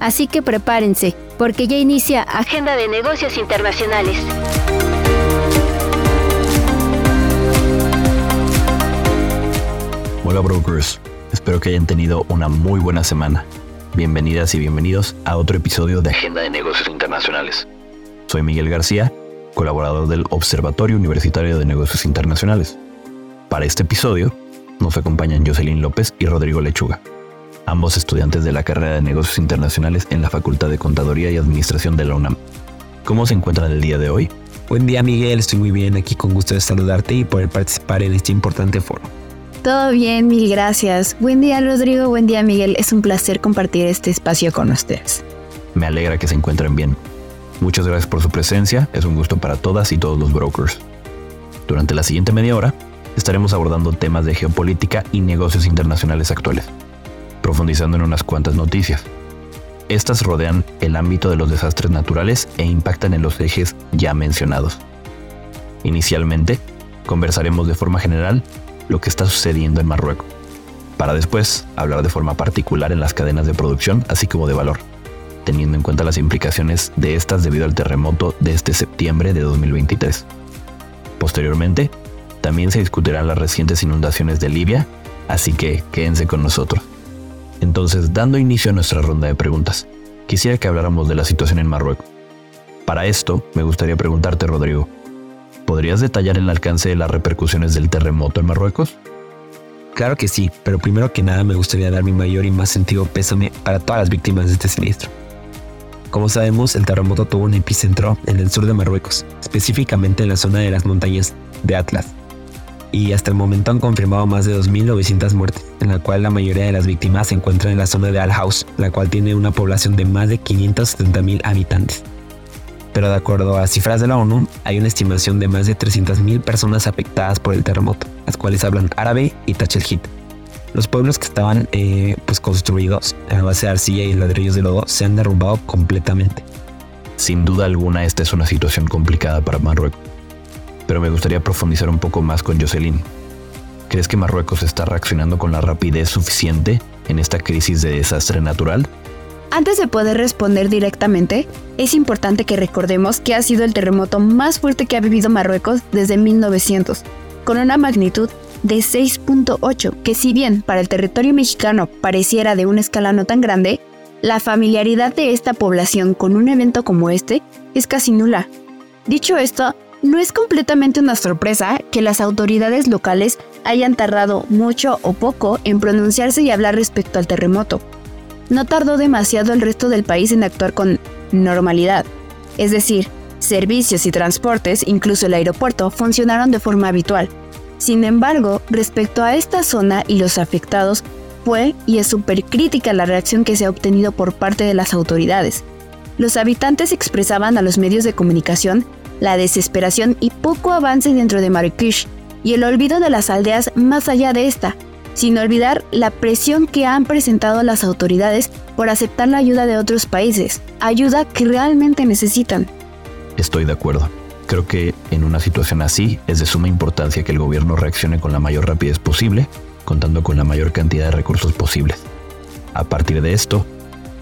Así que prepárense, porque ya inicia Agenda de Negocios Internacionales. Hola brokers, espero que hayan tenido una muy buena semana. Bienvenidas y bienvenidos a otro episodio de Agenda de Negocios Internacionales. Soy Miguel García, colaborador del Observatorio Universitario de Negocios Internacionales. Para este episodio nos acompañan Jocelyn López y Rodrigo Lechuga, ambos estudiantes de la carrera de Negocios Internacionales en la Facultad de Contaduría y Administración de la UNAM. ¿Cómo se encuentran el día de hoy? Buen día Miguel, estoy muy bien aquí con gusto de saludarte y poder participar en este importante foro. Todo bien, mil gracias. Buen día Rodrigo, buen día Miguel. Es un placer compartir este espacio con ustedes. Me alegra que se encuentren bien. Muchas gracias por su presencia, es un gusto para todas y todos los brokers. Durante la siguiente media hora estaremos abordando temas de geopolítica y negocios internacionales actuales, profundizando en unas cuantas noticias. Estas rodean el ámbito de los desastres naturales e impactan en los ejes ya mencionados. Inicialmente, conversaremos de forma general lo que está sucediendo en Marruecos, para después hablar de forma particular en las cadenas de producción, así como de valor, teniendo en cuenta las implicaciones de estas debido al terremoto de este septiembre de 2023. Posteriormente, también se discutirán las recientes inundaciones de Libia, así que quédense con nosotros. Entonces, dando inicio a nuestra ronda de preguntas, quisiera que habláramos de la situación en Marruecos. Para esto, me gustaría preguntarte, Rodrigo, ¿Podrías detallar el alcance de las repercusiones del terremoto en Marruecos? Claro que sí, pero primero que nada me gustaría dar mi mayor y más sentido pésame para todas las víctimas de este siniestro. Como sabemos, el terremoto tuvo un epicentro en el sur de Marruecos, específicamente en la zona de las montañas de Atlas. Y hasta el momento han confirmado más de 2.900 muertes, en la cual la mayoría de las víctimas se encuentran en la zona de Al-Haus, la cual tiene una población de más de 570.000 habitantes pero de acuerdo a cifras de la ONU, hay una estimación de más de 300.000 personas afectadas por el terremoto, las cuales hablan árabe y tachelhit. Los pueblos que estaban eh, pues construidos a base de arcilla y ladrillos de lodo se han derrumbado completamente. Sin duda alguna esta es una situación complicada para Marruecos, pero me gustaría profundizar un poco más con Jocelyn. ¿Crees que Marruecos está reaccionando con la rapidez suficiente en esta crisis de desastre natural? Antes de poder responder directamente, es importante que recordemos que ha sido el terremoto más fuerte que ha vivido Marruecos desde 1900, con una magnitud de 6.8, que si bien para el territorio mexicano pareciera de una escala no tan grande, la familiaridad de esta población con un evento como este es casi nula. Dicho esto, no es completamente una sorpresa que las autoridades locales hayan tardado mucho o poco en pronunciarse y hablar respecto al terremoto no tardó demasiado el resto del país en actuar con normalidad. Es decir, servicios y transportes, incluso el aeropuerto, funcionaron de forma habitual. Sin embargo, respecto a esta zona y los afectados, fue y es súper crítica la reacción que se ha obtenido por parte de las autoridades. Los habitantes expresaban a los medios de comunicación la desesperación y poco avance dentro de Marrakech y el olvido de las aldeas más allá de esta, sin olvidar la presión que han presentado las autoridades por aceptar la ayuda de otros países, ayuda que realmente necesitan. Estoy de acuerdo. Creo que en una situación así es de suma importancia que el gobierno reaccione con la mayor rapidez posible, contando con la mayor cantidad de recursos posibles. A partir de esto,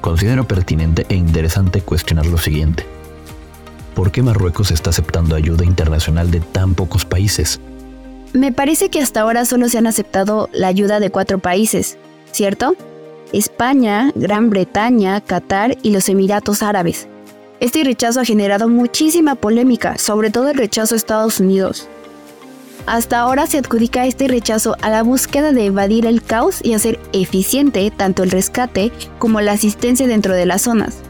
considero pertinente e interesante cuestionar lo siguiente. ¿Por qué Marruecos está aceptando ayuda internacional de tan pocos países? Me parece que hasta ahora solo se han aceptado la ayuda de cuatro países, ¿cierto? España, Gran Bretaña, Qatar y los Emiratos Árabes. Este rechazo ha generado muchísima polémica, sobre todo el rechazo a Estados Unidos. Hasta ahora se adjudica este rechazo a la búsqueda de evadir el caos y hacer eficiente tanto el rescate como la asistencia dentro de las zonas.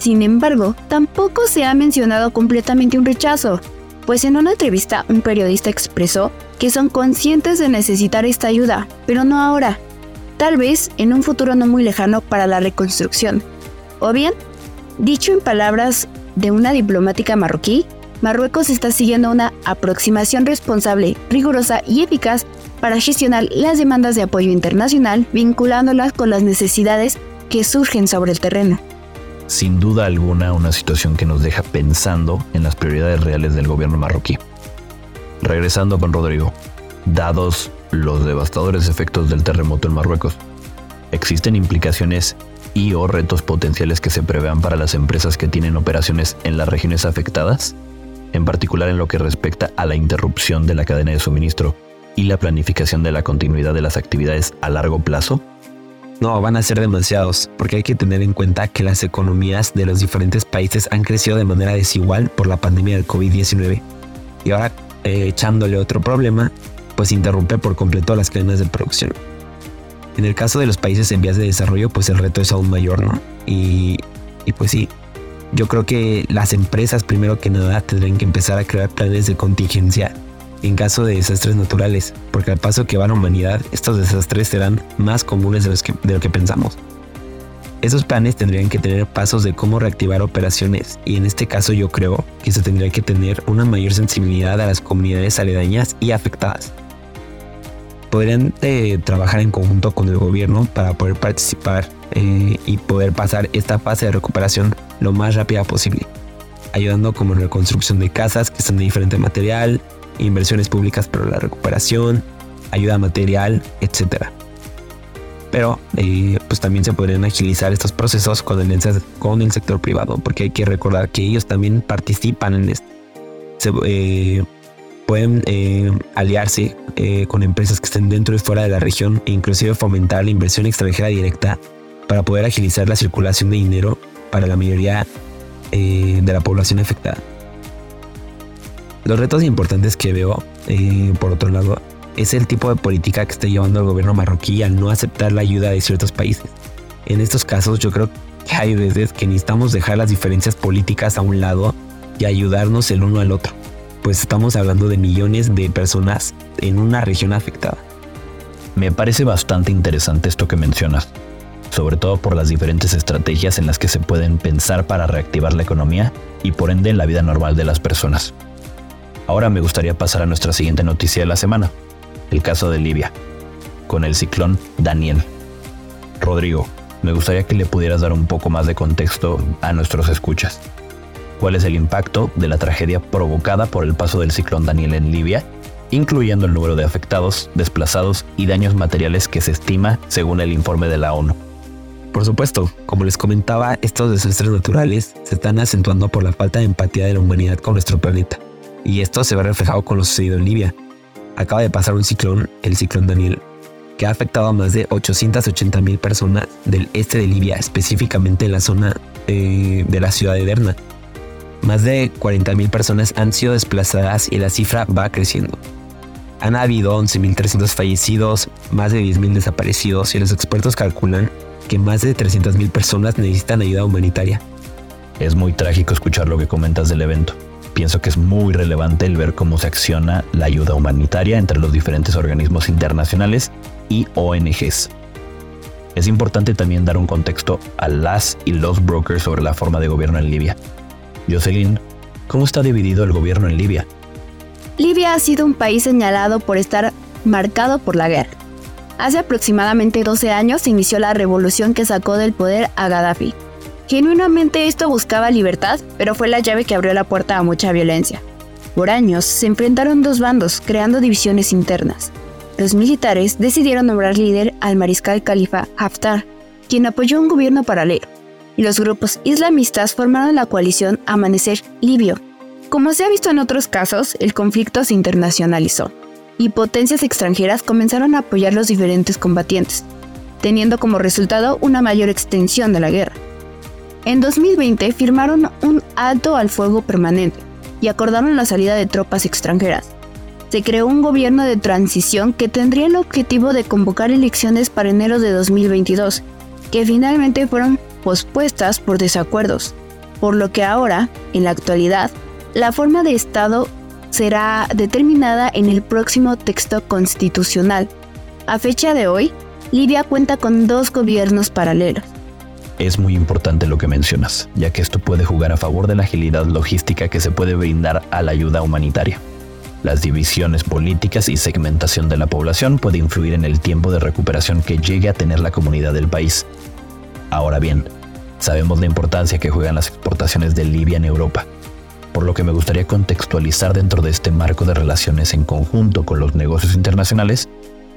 Sin embargo, tampoco se ha mencionado completamente un rechazo, pues en una entrevista un periodista expresó que son conscientes de necesitar esta ayuda, pero no ahora, tal vez en un futuro no muy lejano para la reconstrucción. O bien, dicho en palabras de una diplomática marroquí, Marruecos está siguiendo una aproximación responsable, rigurosa y eficaz para gestionar las demandas de apoyo internacional, vinculándolas con las necesidades que surgen sobre el terreno. Sin duda alguna, una situación que nos deja pensando en las prioridades reales del gobierno marroquí. Regresando con Rodrigo, dados los devastadores efectos del terremoto en Marruecos, ¿existen implicaciones y o retos potenciales que se prevean para las empresas que tienen operaciones en las regiones afectadas? en particular en lo que respecta a la interrupción de la cadena de suministro y la planificación de la continuidad de las actividades a largo plazo? No, van a ser demasiados, porque hay que tener en cuenta que las economías de los diferentes países han crecido de manera desigual por la pandemia del COVID-19. Y ahora, eh, echándole otro problema, pues interrumpe por completo las cadenas de producción. En el caso de los países en vías de desarrollo, pues el reto es aún mayor, ¿no? Y, y pues sí, yo creo que las empresas primero que nada tendrían que empezar a crear planes de contingencia en caso de desastres naturales, porque al paso que va la humanidad, estos desastres serán más comunes de, de lo que pensamos. Esos planes tendrían que tener pasos de cómo reactivar operaciones y en este caso yo creo que se tendría que tener una mayor sensibilidad a las comunidades aledañas y afectadas. Podrían eh, trabajar en conjunto con el gobierno para poder participar eh, y poder pasar esta fase de recuperación lo más rápida posible, ayudando como en la construcción de casas que son de diferente material, inversiones públicas para la recuperación, ayuda material, etc. Pero eh, pues también se podrían agilizar estos procesos con el, con el sector privado, porque hay que recordar que ellos también participan en esto. Eh, pueden aliarse con empresas que estén dentro y fuera de la región e inclusive fomentar la inversión extranjera directa para poder agilizar la circulación de dinero para la mayoría eh, de la población afectada. Los retos importantes que veo, eh, por otro lado, es el tipo de política que está llevando el gobierno marroquí al no aceptar la ayuda de ciertos países. En estos casos yo creo que hay veces que necesitamos dejar las diferencias políticas a un lado y ayudarnos el uno al otro, pues estamos hablando de millones de personas en una región afectada. Me parece bastante interesante esto que mencionas, sobre todo por las diferentes estrategias en las que se pueden pensar para reactivar la economía y por ende la vida normal de las personas. Ahora me gustaría pasar a nuestra siguiente noticia de la semana, el caso de Libia, con el ciclón Daniel. Rodrigo, me gustaría que le pudieras dar un poco más de contexto a nuestros escuchas. ¿Cuál es el impacto de la tragedia provocada por el paso del ciclón Daniel en Libia, incluyendo el número de afectados, desplazados y daños materiales que se estima según el informe de la ONU? Por supuesto, como les comentaba, estos desastres naturales se están acentuando por la falta de empatía de la humanidad con nuestro planeta. Y esto se ve reflejado con lo sucedido en Libia. Acaba de pasar un ciclón, el ciclón Daniel, que ha afectado a más de 880 mil personas del este de Libia, específicamente en la zona eh, de la ciudad de Derna. Más de 40 mil personas han sido desplazadas y la cifra va creciendo. Han habido 11.300 fallecidos, más de 10.000 desaparecidos y los expertos calculan que más de 300.000 personas necesitan ayuda humanitaria. Es muy trágico escuchar lo que comentas del evento. Pienso que es muy relevante el ver cómo se acciona la ayuda humanitaria entre los diferentes organismos internacionales y ONGs. Es importante también dar un contexto a las y los brokers sobre la forma de gobierno en Libia. Jocelyn, ¿cómo está dividido el gobierno en Libia? Libia ha sido un país señalado por estar marcado por la guerra. Hace aproximadamente 12 años se inició la revolución que sacó del poder a Gaddafi. Genuinamente esto buscaba libertad, pero fue la llave que abrió la puerta a mucha violencia. Por años se enfrentaron dos bandos, creando divisiones internas. Los militares decidieron nombrar líder al mariscal Khalifa Haftar, quien apoyó un gobierno paralelo, y los grupos islamistas formaron la coalición Amanecer Libio. Como se ha visto en otros casos, el conflicto se internacionalizó y potencias extranjeras comenzaron a apoyar los diferentes combatientes, teniendo como resultado una mayor extensión de la guerra. En 2020 firmaron un alto al fuego permanente y acordaron la salida de tropas extranjeras. Se creó un gobierno de transición que tendría el objetivo de convocar elecciones para enero de 2022, que finalmente fueron pospuestas por desacuerdos, por lo que ahora, en la actualidad, la forma de Estado será determinada en el próximo texto constitucional. A fecha de hoy, Libia cuenta con dos gobiernos paralelos. Es muy importante lo que mencionas, ya que esto puede jugar a favor de la agilidad logística que se puede brindar a la ayuda humanitaria. Las divisiones políticas y segmentación de la población puede influir en el tiempo de recuperación que llegue a tener la comunidad del país. Ahora bien, sabemos la importancia que juegan las exportaciones de Libia en Europa, por lo que me gustaría contextualizar dentro de este marco de relaciones en conjunto con los negocios internacionales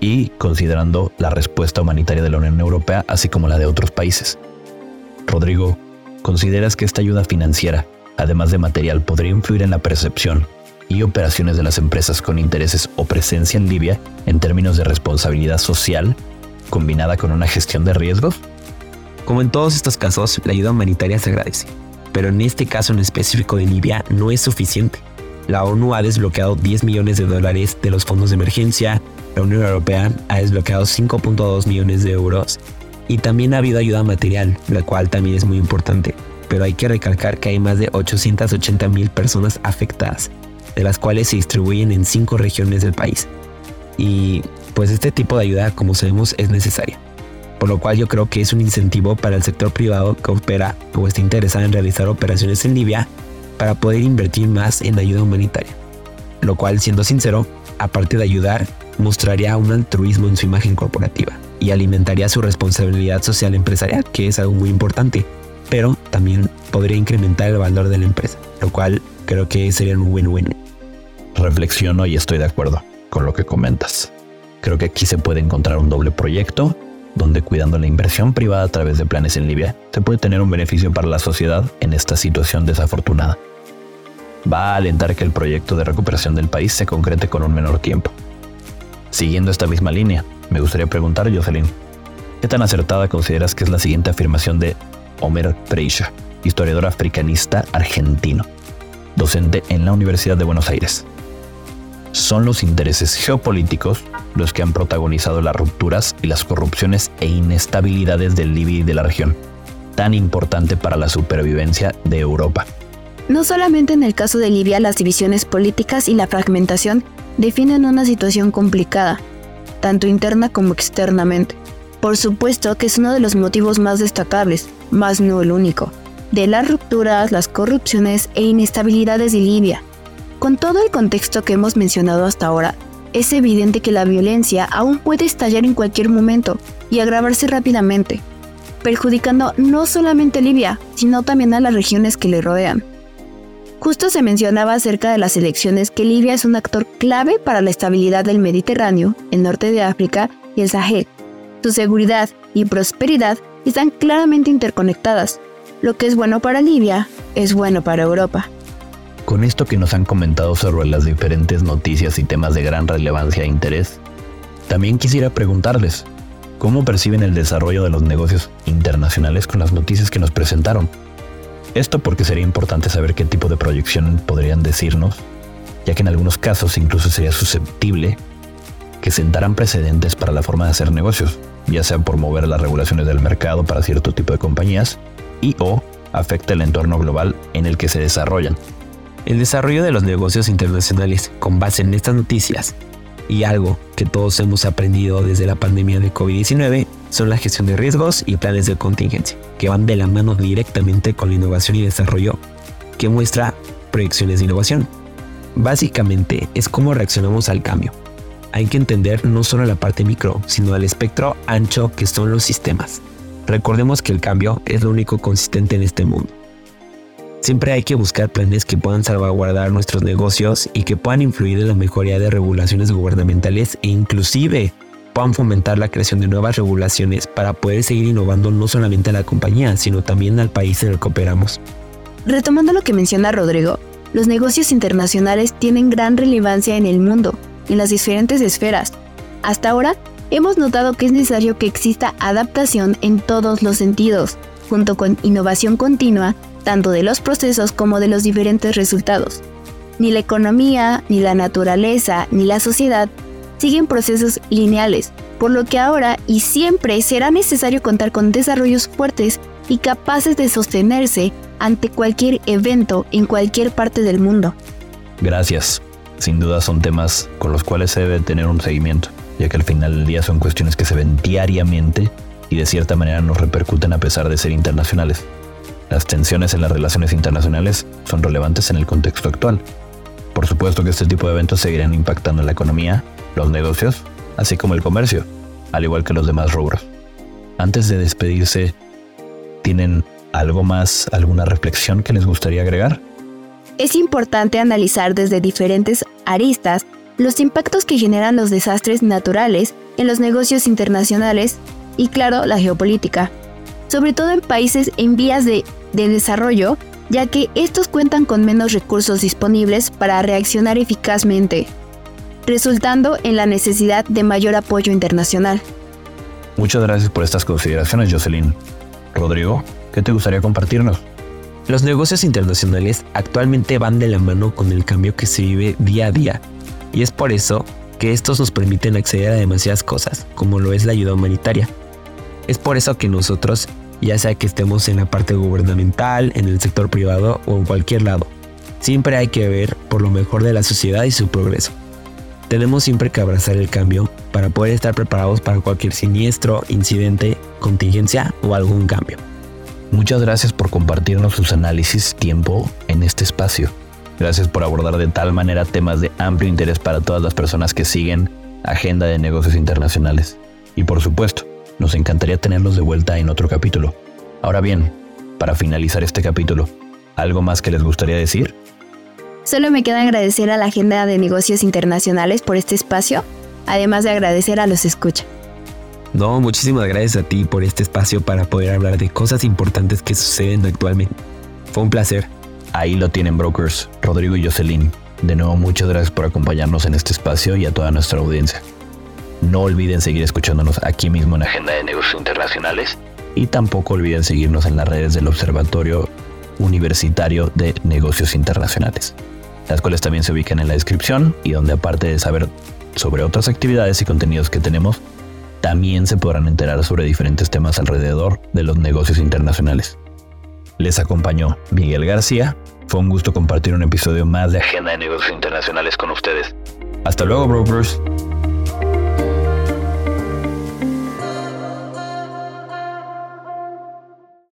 y considerando la respuesta humanitaria de la Unión Europea así como la de otros países. Rodrigo, ¿consideras que esta ayuda financiera, además de material, podría influir en la percepción y operaciones de las empresas con intereses o presencia en Libia en términos de responsabilidad social combinada con una gestión de riesgos? Como en todos estos casos, la ayuda humanitaria se agradece, pero en este caso en específico de Libia no es suficiente. La ONU ha desbloqueado 10 millones de dólares de los fondos de emergencia, la Unión Europea ha desbloqueado 5.2 millones de euros y también ha habido ayuda material, la cual también es muy importante. Pero hay que recalcar que hay más de 880 mil personas afectadas, de las cuales se distribuyen en cinco regiones del país. Y pues este tipo de ayuda, como sabemos, es necesaria. Por lo cual yo creo que es un incentivo para el sector privado que opera o está interesado en realizar operaciones en Libia para poder invertir más en ayuda humanitaria. Lo cual, siendo sincero, aparte de ayudar, mostraría un altruismo en su imagen corporativa y alimentaría su responsabilidad social empresarial, que es algo muy importante, pero también podría incrementar el valor de la empresa, lo cual creo que sería un win-win. Reflexiono y estoy de acuerdo con lo que comentas. Creo que aquí se puede encontrar un doble proyecto donde cuidando la inversión privada a través de planes en Libia, se puede tener un beneficio para la sociedad en esta situación desafortunada. Va a alentar que el proyecto de recuperación del país se concrete con un menor tiempo. Siguiendo esta misma línea, me gustaría preguntar, Jocelyn, ¿qué tan acertada consideras que es la siguiente afirmación de Omer Preisha, historiador africanista argentino, docente en la Universidad de Buenos Aires? Son los intereses geopolíticos los que han protagonizado las rupturas y las corrupciones e inestabilidades del Libia y de la región, tan importante para la supervivencia de Europa. No solamente en el caso de Libia las divisiones políticas y la fragmentación definen una situación complicada, tanto interna como externamente. Por supuesto que es uno de los motivos más destacables, más no el único, de las rupturas, las corrupciones e inestabilidades de Libia. Con todo el contexto que hemos mencionado hasta ahora, es evidente que la violencia aún puede estallar en cualquier momento y agravarse rápidamente, perjudicando no solamente a Libia, sino también a las regiones que le rodean. Justo se mencionaba acerca de las elecciones que Libia es un actor clave para la estabilidad del Mediterráneo, el norte de África y el Sahel. Su seguridad y prosperidad están claramente interconectadas. Lo que es bueno para Libia es bueno para Europa. Con esto que nos han comentado sobre las diferentes noticias y temas de gran relevancia e interés, también quisiera preguntarles, ¿cómo perciben el desarrollo de los negocios internacionales con las noticias que nos presentaron? Esto porque sería importante saber qué tipo de proyección podrían decirnos, ya que en algunos casos incluso sería susceptible que sentaran precedentes para la forma de hacer negocios, ya sea por mover las regulaciones del mercado para cierto tipo de compañías y o afecta el entorno global en el que se desarrollan. El desarrollo de los negocios internacionales con base en estas noticias y algo que todos hemos aprendido desde la pandemia de COVID-19 son la gestión de riesgos y planes de contingencia, que van de la mano directamente con la innovación y desarrollo, que muestra proyecciones de innovación. Básicamente es cómo reaccionamos al cambio. Hay que entender no solo la parte micro, sino el espectro ancho que son los sistemas. Recordemos que el cambio es lo único consistente en este mundo. Siempre hay que buscar planes que puedan salvaguardar nuestros negocios y que puedan influir en la mejoría de regulaciones gubernamentales e inclusive puedan fomentar la creación de nuevas regulaciones para poder seguir innovando no solamente a la compañía, sino también al país en el que operamos. Retomando lo que menciona Rodrigo, los negocios internacionales tienen gran relevancia en el mundo, en las diferentes esferas. Hasta ahora, hemos notado que es necesario que exista adaptación en todos los sentidos, junto con innovación continua, tanto de los procesos como de los diferentes resultados. Ni la economía, ni la naturaleza, ni la sociedad siguen procesos lineales, por lo que ahora y siempre será necesario contar con desarrollos fuertes y capaces de sostenerse ante cualquier evento en cualquier parte del mundo. Gracias. Sin duda son temas con los cuales se debe tener un seguimiento, ya que al final del día son cuestiones que se ven diariamente y de cierta manera nos repercuten a pesar de ser internacionales. Las tensiones en las relaciones internacionales son relevantes en el contexto actual. Por supuesto que este tipo de eventos seguirán impactando en la economía, los negocios, así como el comercio, al igual que los demás rubros. Antes de despedirse, ¿tienen algo más, alguna reflexión que les gustaría agregar? Es importante analizar desde diferentes aristas los impactos que generan los desastres naturales en los negocios internacionales y claro, la geopolítica, sobre todo en países en vías de, desarrollo, ya que estos cuentan con menos recursos disponibles para reaccionar eficazmente, resultando en la necesidad de mayor apoyo internacional. Muchas gracias por estas consideraciones, Jocelyn. Rodrigo, ¿qué te gustaría compartirnos? Los negocios internacionales actualmente van de la mano con el cambio que se vive día a día, y es por eso que estos nos permiten acceder a demasiadas cosas, como lo es la ayuda humanitaria. Es por eso que nosotros, ya sea que estemos en la parte gubernamental, en el sector privado o en cualquier lado, siempre hay que ver por lo mejor de la sociedad y su progreso. Tenemos siempre que abrazar el cambio para poder estar preparados para cualquier siniestro, incidente, contingencia o algún cambio. Muchas gracias por compartirnos sus análisis tiempo en este espacio. Gracias por abordar de tal manera temas de amplio interés para todas las personas que siguen Agenda de Negocios Internacionales. Y por supuesto, nos encantaría tenerlos de vuelta en otro capítulo. Ahora bien, para finalizar este capítulo, ¿algo más que les gustaría decir? Solo me queda agradecer a la Agenda de Negocios Internacionales por este espacio, además de agradecer a los escucha. No, muchísimas gracias a ti por este espacio para poder hablar de cosas importantes que suceden actualmente. Fue un placer. Ahí lo tienen brokers, Rodrigo y Jocelyn. De nuevo, muchas gracias por acompañarnos en este espacio y a toda nuestra audiencia. No olviden seguir escuchándonos aquí mismo en Agenda de Negocios Internacionales y tampoco olviden seguirnos en las redes del Observatorio Universitario de Negocios Internacionales, las cuales también se ubican en la descripción y donde aparte de saber sobre otras actividades y contenidos que tenemos, también se podrán enterar sobre diferentes temas alrededor de los negocios internacionales. Les acompañó Miguel García. Fue un gusto compartir un episodio más de Agenda de Negocios Internacionales con ustedes. Hasta luego, brokers.